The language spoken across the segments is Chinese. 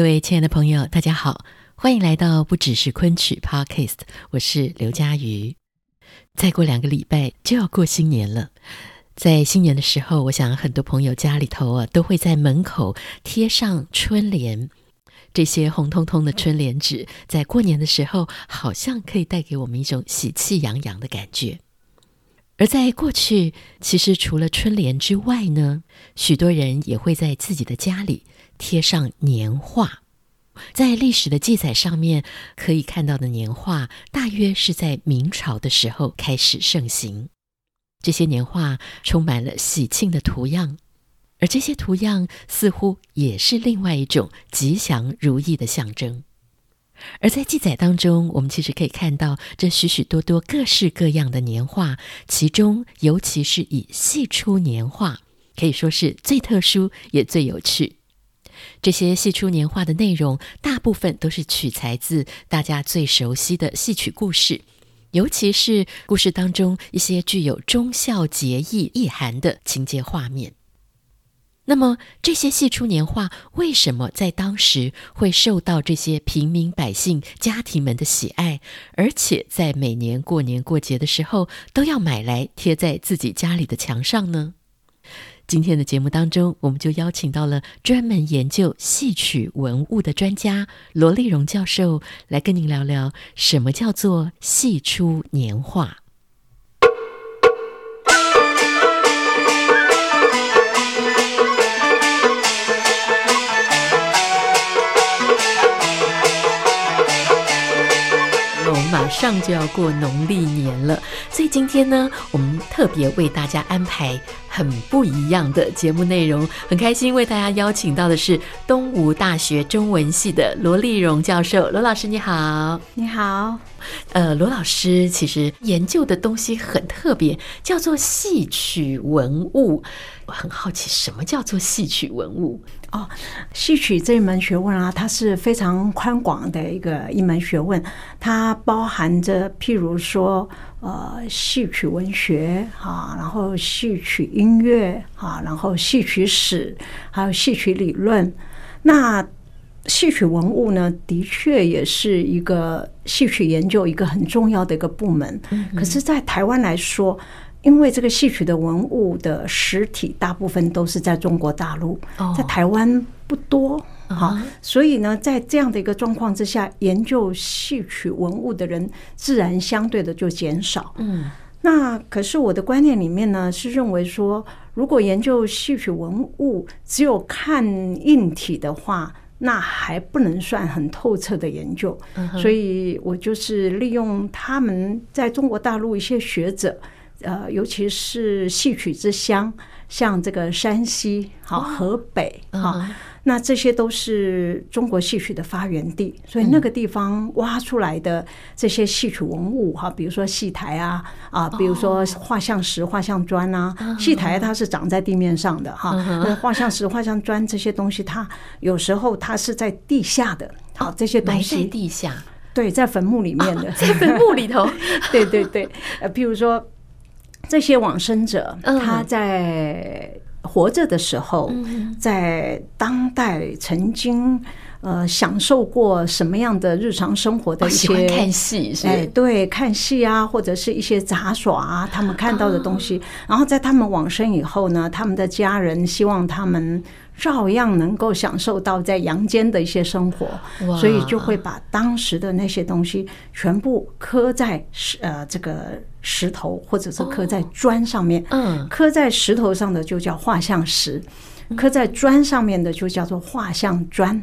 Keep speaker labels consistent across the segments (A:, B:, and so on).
A: 各位亲爱的朋友，大家好，欢迎来到不只是昆曲 Podcast，我是刘佳瑜。再过两个礼拜就要过新年了，在新年的时候，我想很多朋友家里头啊都会在门口贴上春联，这些红彤彤的春联纸，在过年的时候好像可以带给我们一种喜气洋洋的感觉。而在过去，其实除了春联之外呢，许多人也会在自己的家里。贴上年画，在历史的记载上面可以看到的年画，大约是在明朝的时候开始盛行。这些年画充满了喜庆的图样，而这些图样似乎也是另外一种吉祥如意的象征。而在记载当中，我们其实可以看到这许许多多各式各样的年画，其中尤其是以戏出年画，可以说是最特殊也最有趣。这些戏出年画的内容，大部分都是取材自大家最熟悉的戏曲故事，尤其是故事当中一些具有忠孝节义意涵的情节画面。那么，这些戏出年画为什么在当时会受到这些平民百姓家庭们的喜爱，而且在每年过年过节的时候都要买来贴在自己家里的墙上呢？今天的节目当中，我们就邀请到了专门研究戏曲文物的专家罗丽荣教授，来跟您聊聊什么叫做戏出年画。马上就要过农历年了，所以今天呢，我们特别为大家安排很不一样的节目内容。很开心为大家邀请到的是东吴大学中文系的罗丽荣教授。罗老师你好，
B: 你好。
A: 呃，罗老师其实研究的东西很特别，叫做戏曲文物。我很好奇，什么叫做戏曲文物？
B: 哦，戏曲这一门学问啊，它是非常宽广的一个一门学问，它包含着譬如说，呃，戏曲文学哈，然后戏曲音乐哈，然后戏曲史，还有戏曲理论。那戏曲文物呢，的确也是一个戏曲研究一个很重要的一个部门。可是，在台湾来说，因为这个戏曲的文物的实体大部分都是在中国大陆，在台湾不多好，所以呢，在这样的一个状况之下，研究戏曲文物的人自然相对的就减少。嗯，那可是我的观念里面呢，是认为说，如果研究戏曲文物只有看硬体的话，那还不能算很透彻的研究。所以我就是利用他们在中国大陆一些学者。呃，尤其是戏曲之乡，像这个山西、好河北啊，那这些都是中国戏曲的发源地，所以那个地方挖出来的这些戏曲文物哈，比如说戏台啊啊，比如说画像石、画像砖啊，戏台它是长在地面上的哈，那画像石、画像砖这些东西，它有时候它是在地下的，好，这些东西
A: 地下，
B: 对，在坟墓里面的，
A: 在坟墓里头，
B: 对对对，呃，譬如说。这些往生者，他在活着的时候，在当代曾经呃享受过什么样的日常生活的一些
A: 看戏，
B: 哎，对，看戏啊，或者是一些杂耍啊，他们看到的东西。然后在他们往生以后呢，他们的家人希望他们。照样能够享受到在阳间的一些生活，所以就会把当时的那些东西全部刻在石呃这个石头或者是刻在砖上面。嗯，刻在石头上的就叫画像石。刻在砖上面的就叫做画像砖。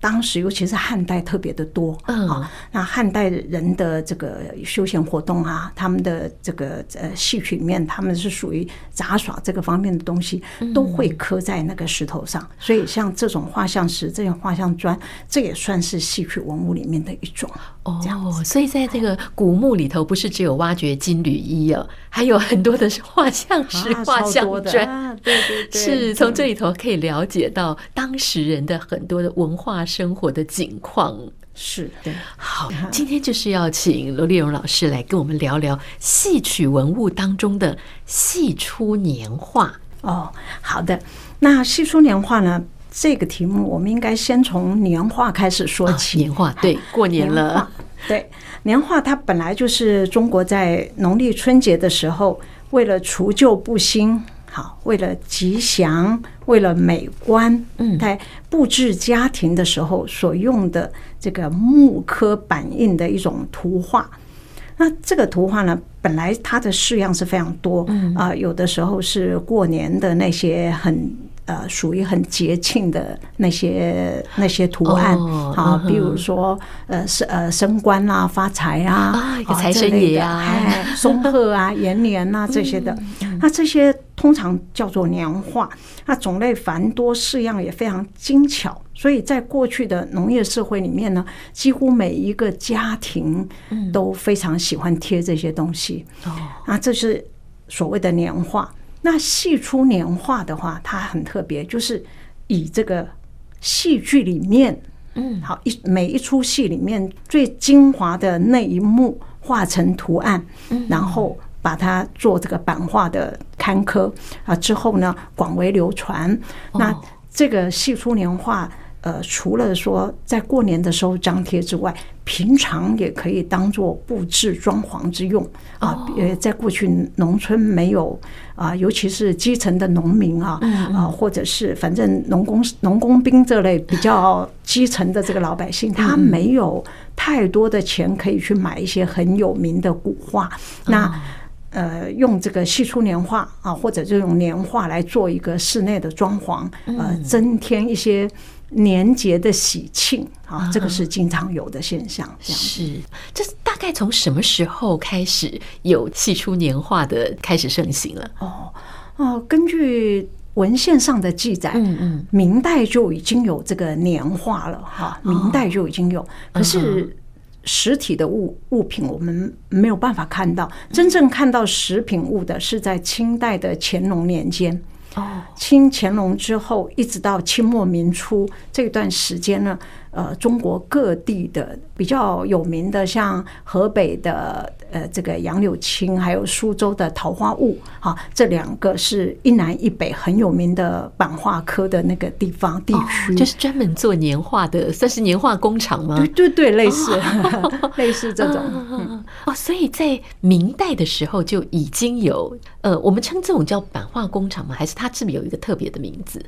B: 当时尤其是汉代特别的多，
A: 嗯，
B: 啊，那汉代人的这个休闲活动啊，他们的这个呃戏曲里面，他们是属于杂耍这个方面的东西，都会刻在那个石头上。所以像这种画像石、这种画像砖，这也算是戏曲文物里面的一种。
A: 哦，所以在这个古墓里头，不是只有挖掘金缕衣哦，还有很多的是画像石、画像砖。
B: 对对对，
A: 是从这里头可以了解到当时人的很多的文化生活的景况。
B: 是对，
A: 好，今天就是要请罗丽蓉老师来跟我们聊聊戏曲文物当中的戏出年画。
B: 哦，好的，那戏出年画呢？这个题目我们应该先从年画开始说起。
A: 哦、年画，对，过年了。
B: 对，年画它本来就是中国在农历春节的时候，为了除旧布新。好，为了吉祥，为了美观，嗯，在布置家庭的时候所用的这个木刻版印的一种图画。那这个图画呢，本来它的式样是非常多，嗯啊，有的时候是过年的那些很。呃，属于很节庆的那些那些图案啊，比如说呃，升呃升官啊、发财啊、
A: 财神爷啊、
B: 松鹤啊、延年啊这些的，那这些通常叫做年画，那种类繁多，式样也非常精巧，所以在过去的农业社会里面呢，几乎每一个家庭都非常喜欢贴这些东西。哦，那这是所谓的年画。那戏出年画的话，它很特别，就是以这个戏剧里面，嗯，好一每一出戏里面最精华的那一幕画成图案，嗯然后把它做这个版画的刊刻啊，之后呢广为流传。那这个戏出年画。呃，除了说在过年的时候张贴之外，平常也可以当做布置装潢之用啊。呃，在过去农村没有啊，尤其是基层的农民啊，啊，或者是反正农工、农工兵这类比较基层的这个老百姓，他没有太多的钱可以去买一些很有名的古画。那呃，用这个戏出年画啊，或者这种年画来做一个室内的装潢，呃，增添一些。年节的喜庆啊，这个是经常有的现象。
A: 是，这是大概从什么时候开始有戏出年画的开始盛行了？
B: 哦哦，根据文献上的记载，嗯嗯，明代就已经有这个年画了哈，明代就已经有。可是实体的物物品我们没有办法看到，真正看到实品物的是在清代的乾隆年间。清乾隆之后，一直到清末民初这段时间呢，呃，中国各地的比较有名的，像河北的呃这个杨柳青，还有苏州的桃花坞，哈，这两个是一南一北很有名的版画科的那个地方地区，
A: 就是专门做年画的，算是年画工厂吗？
B: 对对对，类似 类似这种。
A: 嗯哦，所以在明代的时候就已经有，呃，我们称这种叫版画工厂吗？还是它是不是有一个特别的名字？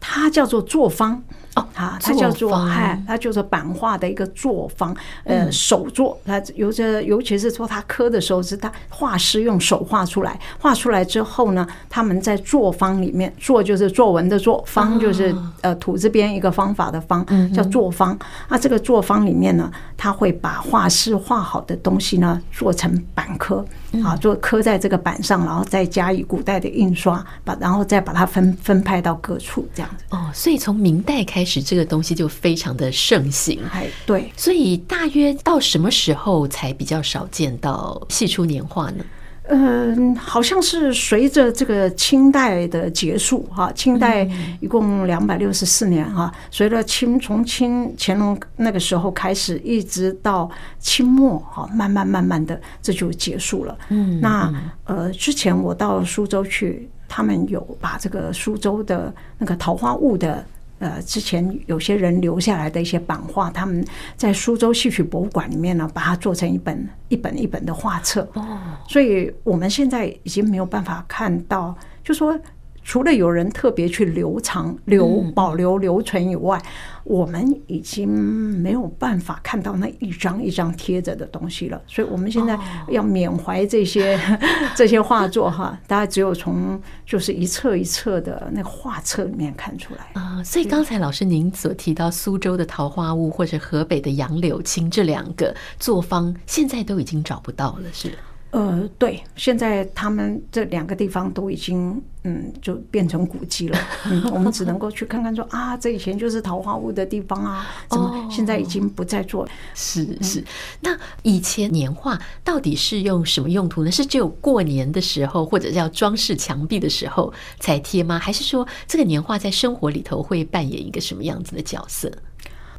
B: 它叫做作坊哦，
A: 它
B: 它叫做哎，它就是版画的一个作坊，呃，手作。它尤其，尤其是说它刻的时候，是它画师用手画出来，画出来之后呢，他们在作坊里面作就是作文的作，方就是呃土字边一个方法的方，叫作坊。那这个作坊里面呢，他会把画师画好的东西呢做成版刻。啊，做刻在这个板上，然后再加以古代的印刷，把然后再把它分分派到各处这样子。
A: 哦，所以从明代开始，这个东西就非常的盛行。
B: 哎，对。
A: 所以大约到什么时候才比较少见到戏出年画呢？
B: 嗯，好像是随着这个清代的结束哈，清代一共两百六十四年哈，随着清从清乾隆那个时候开始，一直到清末哈，慢慢慢慢的这就结束了。嗯，那呃，之前我到苏州去，他们有把这个苏州的那个桃花坞的。呃，之前有些人留下来的一些版画，他们在苏州戏曲博物馆里面呢，把它做成一本一本一本的画册。哦，所以我们现在已经没有办法看到，就说除了有人特别去留藏、留保留、留存以外，我们已经没有办法看到那一张一张贴着的东西了。所以，我们现在要缅怀这些 这些画作哈，大家只有从就是一册一册的那个画册里面看出来
A: 啊。所以，刚才老师您所提到苏州的桃花坞或者河北的杨柳青这两个作坊，现在都已经找不到了，是？
B: 呃，对，现在他们这两个地方都已经，嗯，就变成古迹了。嗯，我们只能够去看看说，说啊，这以前就是桃花坞的地方啊，怎么现在已经不再做了？
A: 是是。那以前年画到底是用什么用途呢？是只有过年的时候，或者要装饰墙壁的时候才贴吗？还是说这个年画在生活里头会扮演一个什么样子的角色？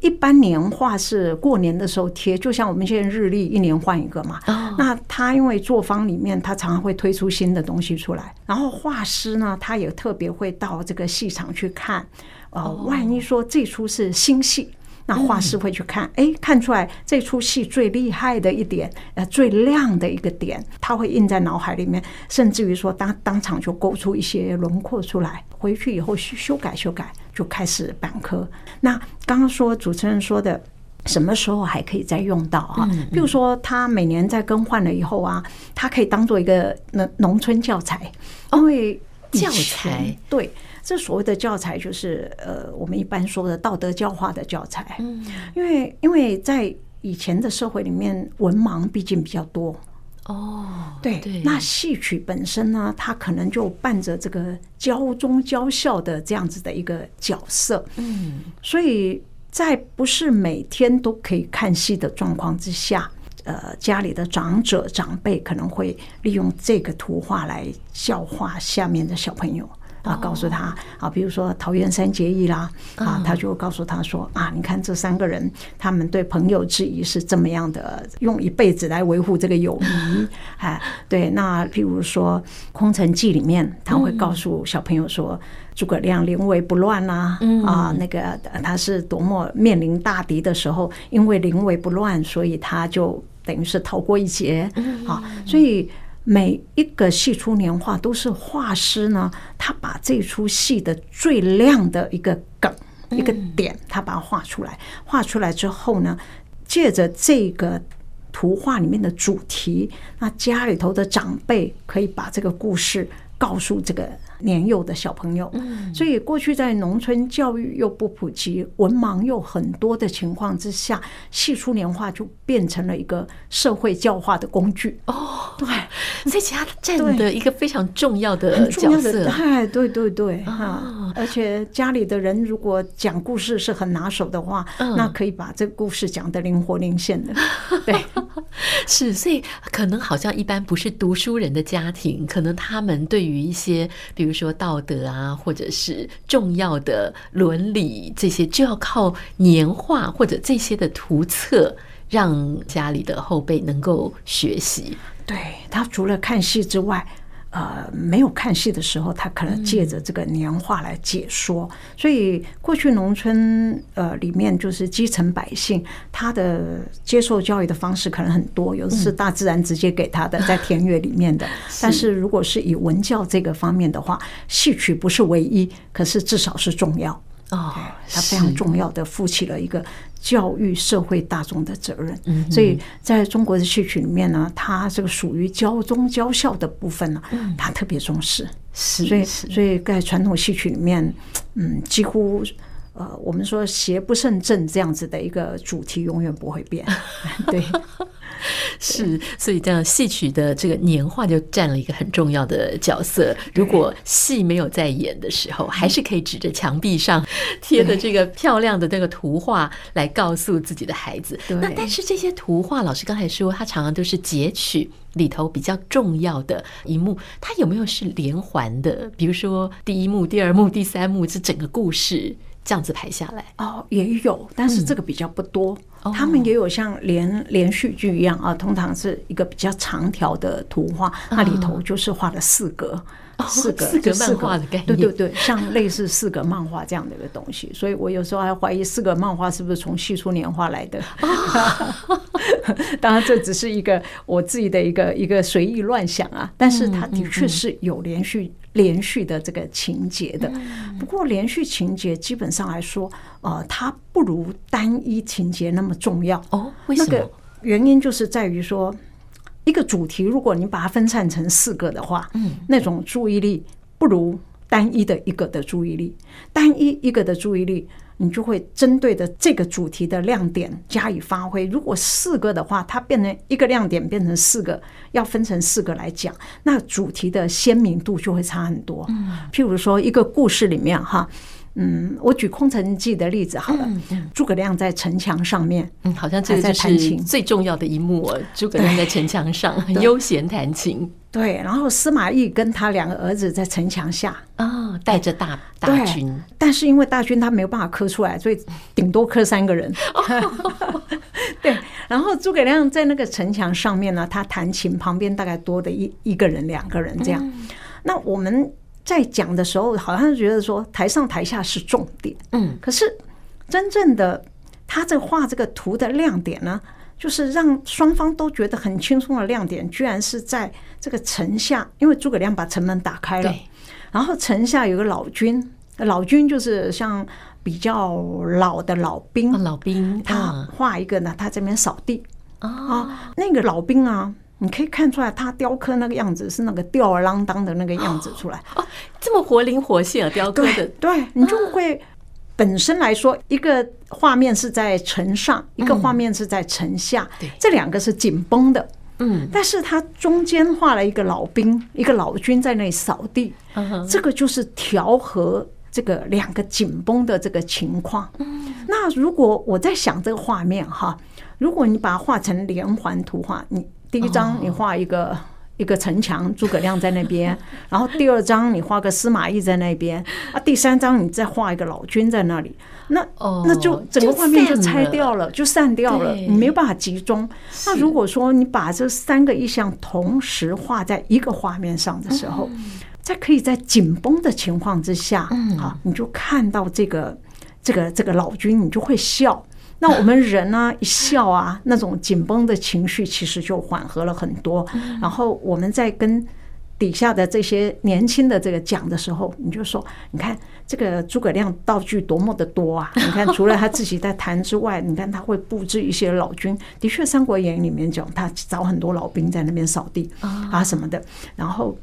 B: 一般年画是过年的时候贴，就像我们现在日历一年换一个嘛。那他因为作坊里面，他常常会推出新的东西出来，然后画师呢，他也特别会到这个戏场去看。呃，万一说这出是新戏。那画师会去看，哎，看出来这出戏最厉害的一点，呃，最亮的一个点，他会印在脑海里面，甚至于说当当场就勾出一些轮廓出来，回去以后修修改修改，就开始板刻。那刚刚说主持人说的，什么时候还可以再用到哈？比如说他每年在更换了以后啊，他可以当做一个农农村教材，因为
A: 教材
B: 对。这所谓的教材就是呃，我们一般说的道德教化的教材。嗯，因为因为在以前的社会里面，文盲毕竟比较多。哦，对对。那戏曲本身呢，它可能就伴着这个教忠教孝的这样子的一个角色。嗯，所以在不是每天都可以看戏的状况之下，呃，家里的长者长辈可能会利用这个图画来教化下面的小朋友。啊，告诉他啊，比如说桃园三结义啦，啊，他就告诉他说啊，你看这三个人，他们对朋友之谊是这么样的，用一辈子来维护这个友谊。哎，对，那譬如说《空城计》里面，他会告诉小朋友说，诸葛亮临危不乱呐，啊，那个他是多么面临大敌的时候，因为临危不乱，所以他就等于是逃过一劫。啊，所以。每一个戏出年画都是画师呢，他把这出戏的最亮的一个梗、一个点，他把它画出来。画出来之后呢，借着这个图画里面的主题，那家里头的长辈可以把这个故事告诉这个。年幼的小朋友，所以过去在农村教育又不普及，文盲又很多的情况之下，戏出年画就变成了一个社会教化的工具。哦，对，
A: 所以其他占的一个非常重要的角色。
B: 哎，对对对，哈，而且家里的人如果讲故事是很拿手的话，那可以把这个故事讲得灵活灵现的。对，
A: 是，所以可能好像一般不是读书人的家庭，可能他们对于一些比如。比如说道德啊，或者是重要的伦理这些，就要靠年画或者这些的图册，让家里的后辈能够学习。
B: 对，他除了看戏之外。呃，没有看戏的时候，他可能借着这个年画来解说。嗯、所以过去农村呃里面就是基层百姓，他的接受教育的方式可能很多，有的是大自然直接给他的，在田野里面的。但是如果是以文教这个方面的话，戏曲不是唯一，可是至少是重要。哦，它非常重要的负起了一个教育社会大众的责任，所以在中国的戏曲里面呢，它这个属于教忠教孝的部分呢，它特别重视。是，所以所以在传统戏曲里面，嗯，几乎呃，我们说邪不胜正这样子的一个主题永远不会变。对。
A: 是，所以这样戏曲的这个年画就占了一个很重要的角色。如果戏没有在演的时候，还是可以指着墙壁上贴的这个漂亮的那个图画来告诉自己的孩子。那但是这些图画，老师刚才说，它常常都是截取里头比较重要的一幕，它有没有是连环的？比如说第一幕、第二幕、第三幕，这整个故事。这样子排下来
B: 哦，也有，但是这个比较不多。嗯、他们也有像连连续剧一样啊，通常是一个比较长条的图画，那里头就是画了四格。四格
A: 四格漫画的概念，
B: 对对对，像类似四格漫画这样的一个东西，所以我有时候还怀疑四格漫画是不是从戏出年画来的。当然，这只是一个我自己的一个一个随意乱想啊，但是它的确是有连续连续的这个情节的。不过连续情节基本上来说，呃，它不如单一情节那么重要
A: 哦。为什么？
B: 那个原因就是在于说，一个主题如果你把它分散成四个的话，嗯，那种注意力不如单一的一个的注意力，单一一个的注意力。你就会针对的这个主题的亮点加以发挥。如果四个的话，它变成一个亮点变成四个，要分成四个来讲，那主题的鲜明度就会差很多。譬如说一个故事里面哈。嗯，我举《空城计》的例子好了。诸葛亮在城墙上面，
A: 嗯，好像这个就是最重要的一幕哦。诸葛亮在城墙上悠闲弹琴，
B: 对。然后司马懿跟他两个儿子在城墙下
A: 啊，带着大大军，
B: 但是因为大军他没有办法磕出来，所以顶多磕三个人。对。然后诸葛亮在那个城墙上面呢，他弹琴，旁边大概多的一一个人、两个人这样。那我们。在讲的时候，好像是觉得说台上台下是重点，嗯，可是真正的他这画这个图的亮点呢，就是让双方都觉得很轻松的亮点，居然是在这个城下，因为诸葛亮把城门打开了，然后城下有个老军，老军就是像比较老的老兵，
A: 老兵，
B: 他画一个呢，他这边扫地啊，那个老兵啊。你可以看出来，他雕刻那个样子是那个吊儿郎当的那个样子出来
A: 哦，这么活灵活现啊！雕刻的，
B: 对，你就会本身来说，一个画面是在城上，一个画面是在城下，这两个是紧绷的，嗯，但是他中间画了一个老兵，一个老军在那里扫地，这个就是调和这个两个紧绷的这个情况。那如果我在想这个画面哈，如果你把它画成连环图画，你。第一张你画一个一个城墙，诸葛亮在那边，然后第二章你画个司马懿在那边，啊，第三章你再画一个老君在那里，那那就整个画面就拆掉了，就散掉了，你没有办法集中。那如果说你把这三个意象同时画在一个画面上的时候，在可以在紧绷的情况之下，啊，你就看到这个这个这个老君，你就会笑。那我们人呢，一笑啊，那种紧绷的情绪其实就缓和了很多。然后我们在跟底下的这些年轻的这个讲的时候，你就说，你看这个诸葛亮道具多么的多啊！你看除了他自己在弹之外，你看他会布置一些老军。的确，《三国演义》里面讲他找很多老兵在那边扫地啊什么的。然后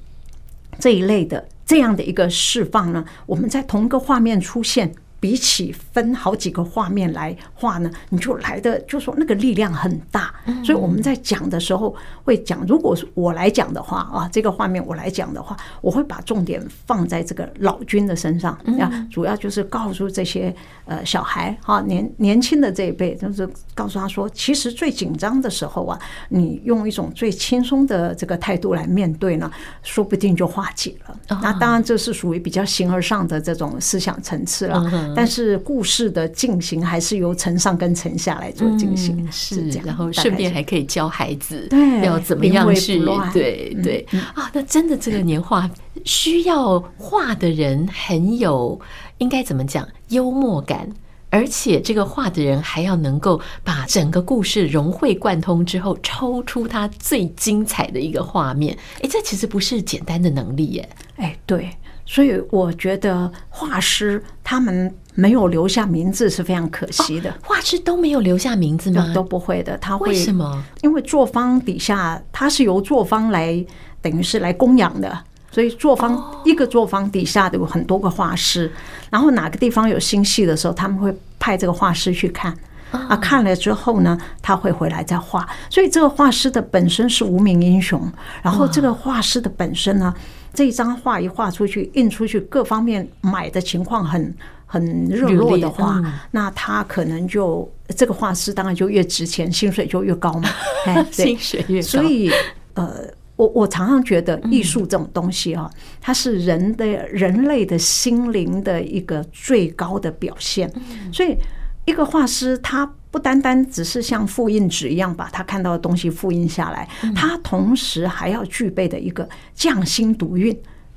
B: 这一类的这样的一个释放呢，我们在同一个画面出现。比起分好几个画面来画呢，你就来的就说那个力量很大，所以我们在讲的时候会讲，如果是我来讲的话啊，这个画面我来讲的话，我会把重点放在这个老君的身上。啊，主要就是告诉这些呃小孩哈年年轻的这一辈，就是告诉他说，其实最紧张的时候啊，你用一种最轻松的这个态度来面对呢，说不定就化解了。那当然这是属于比较形而上的这种思想层次了。但是故事的进行还是由城上跟城下来做进行，
A: 嗯、是这样。然后顺便还可以教孩子要怎么样去对对啊。那真的这个年画需要画的人很有应该怎么讲幽默感，而且这个画的人还要能够把整个故事融会贯通之后，抽出它最精彩的一个画面。哎，这其实不是简单的能力耶。
B: 哎，对。所以我觉得画师他们没有留下名字是非常可惜的。
A: 画师都没有留下名字吗？
B: 都不会的。他会
A: 为什么？
B: 因为作坊底下他是由作坊来等于是来供养的，所以作坊一个作坊底下都有很多个画师。然后哪个地方有新戏的时候，他们会派这个画师去看啊，看了之后呢，他会回来再画。所以这个画师的本身是无名英雄，然后这个画师的本身呢。这一张画一画出去，印出去，各方面买的情况很很热络的话，那他可能就这个画师当然就越值钱，薪水就越高嘛。哎，
A: 薪水越高。
B: 所以，呃，我我常常觉得艺术这种东西啊，它是人的人类的心灵的一个最高的表现。所以，一个画师他。不单单只是像复印纸一样把他看到的东西复印下来，他同时还要具备的一个匠心独运，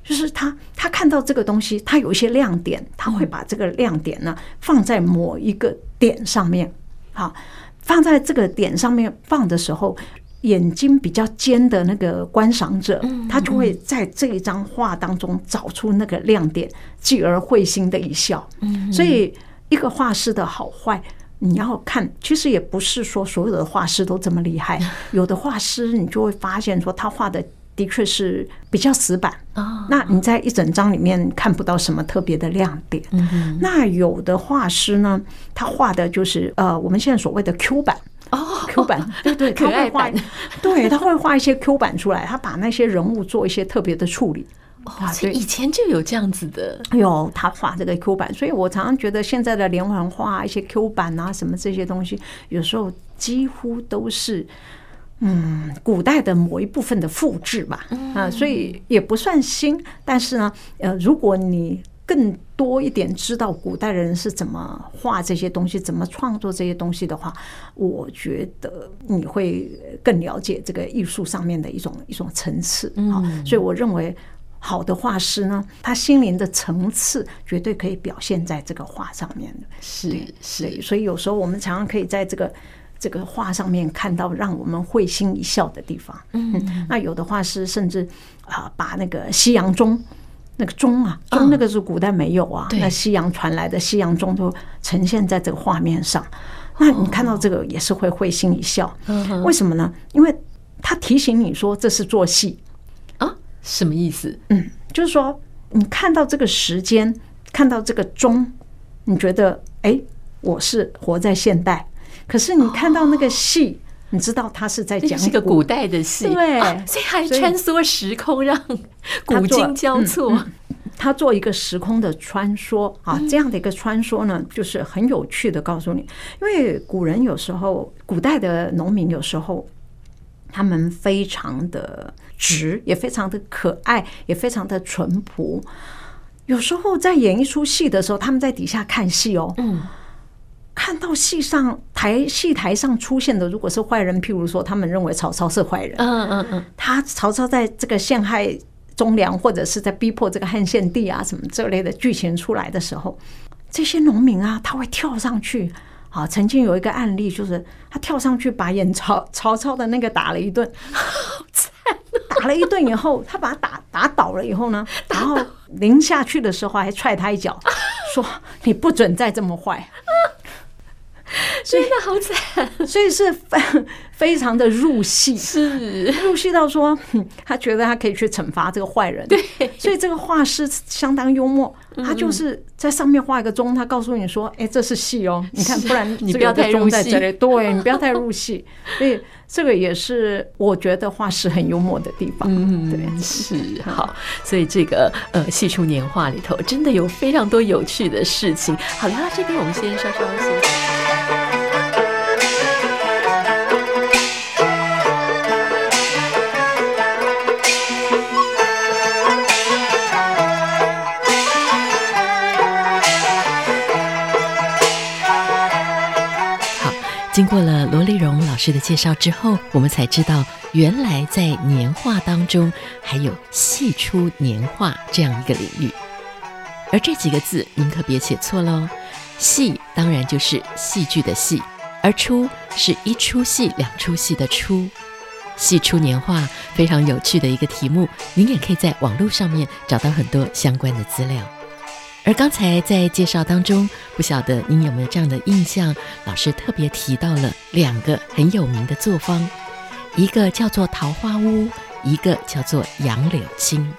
B: 就是他他看到这个东西，他有一些亮点，他会把这个亮点呢放在某一个点上面，好，放在这个点上面放的时候，眼睛比较尖的那个观赏者，他就会在这一张画当中找出那个亮点，继而会心的一笑。所以一个画师的好坏，你要看，其实也不是说所有的画师都这么厉害。有的画师，你就会发现说他画的的确是比较死板，那你在一整张里面看不到什么特别的亮点。那有的画师呢，他画的就是呃，我们现在所谓的 Q 版。哦，Q 版，对对，他会画，对，他会画一些 Q 版出来，他把那些人物做一些特别的处理。
A: 啊，对，以前就有这样子的，
B: 有他画这个 Q 版，所以我常常觉得现在的连环画一些 Q 版啊，什么这些东西，有时候几乎都是嗯，古代的某一部分的复制吧。啊，所以也不算新，但是呢，呃，如果你。更多一点知道古代人是怎么画这些东西，怎么创作这些东西的话，我觉得你会更了解这个艺术上面的一种一种层次。嗯，所以我认为好的画师呢，他心灵的层次绝对可以表现在这个画上面的。
A: 是是，
B: 所以有时候我们常常可以在这个这个画上面看到让我们会心一笑的地方。嗯，那有的画师甚至啊，把那个西洋钟。那个钟啊，钟那个是古代没有啊，那西洋传来的西洋钟都呈现在这个画面上。那你看到这个也是会会心一笑，为什么呢？因为他提醒你说这是做戏
A: 啊，什么意思？
B: 嗯，就是说你看到这个时间，看到这个钟，你觉得哎，我是活在现代。可是你看到那个戏，你知道他是在讲
A: 是个古代的戏，
B: 对，
A: 所以还穿梭时空，让古今交错。
B: 他做一个时空的穿梭啊，这样的一个穿梭呢，就是很有趣的。告诉你，因为古人有时候，古代的农民有时候，他们非常的直，也非常的可爱，也非常的淳朴。有时候在演一出戏的时候，他们在底下看戏哦，嗯，看到戏上台戏台上出现的，如果是坏人，譬如说他们认为曹操是坏人，嗯嗯嗯，他曹操在这个陷害。忠良，或者是在逼迫这个汉献帝啊，什么这类的剧情出来的时候，这些农民啊，他会跳上去。啊，曾经有一个案例，就是他跳上去把演曹曹操的那个打了一顿，好惨！打了一顿以后，他把他打打倒了以后呢，然后临下去的时候还踹他一脚，说：“你不准再这么坏。”
A: 真的好惨，
B: 所以是非 非常的入戏，
A: 是
B: 入戏到说，他觉得他可以去惩罚这个坏人。
A: 对，
B: 所以这个画师相当幽默，他就是在上面画一个钟，他告诉你说：“哎，这是戏哦，你看，不然
A: 你不要太入戏。”
B: 对，你不要太入戏。所以这个也是我觉得画师很幽默的地方。嗯，对，
A: 是好。所以这个呃，戏出年画里头真的有非常多有趣的事情。好，聊到这边，我们先稍稍休息。经过了罗丽蓉老师的介绍之后，我们才知道，原来在年画当中还有“戏出年画”这样一个领域。而这几个字，您可别写错喽，“戏”当然就是戏剧的“戏”，而“出”是一出戏、两出戏的“出”。戏出年画，非常有趣的一个题目，您也可以在网络上面找到很多相关的资料。而刚才在介绍当中，不晓得您有没有这样的印象？老师特别提到了两个很有名的作坊，一个叫做桃花坞，一个叫做杨柳青。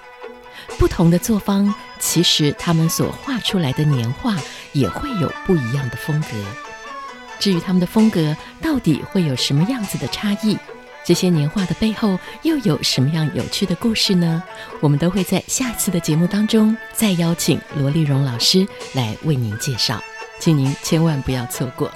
A: 不同的作坊，其实他们所画出来的年画也会有不一样的风格。至于他们的风格到底会有什么样子的差异？这些年画的背后又有什么样有趣的故事呢？我们都会在下次的节目当中再邀请罗丽蓉老师来为您介绍，请您千万不要错过。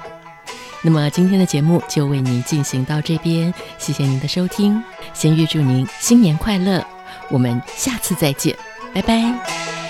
A: 那么今天的节目就为您进行到这边，谢谢您的收听，先预祝您新年快乐，我们下次再见，拜拜。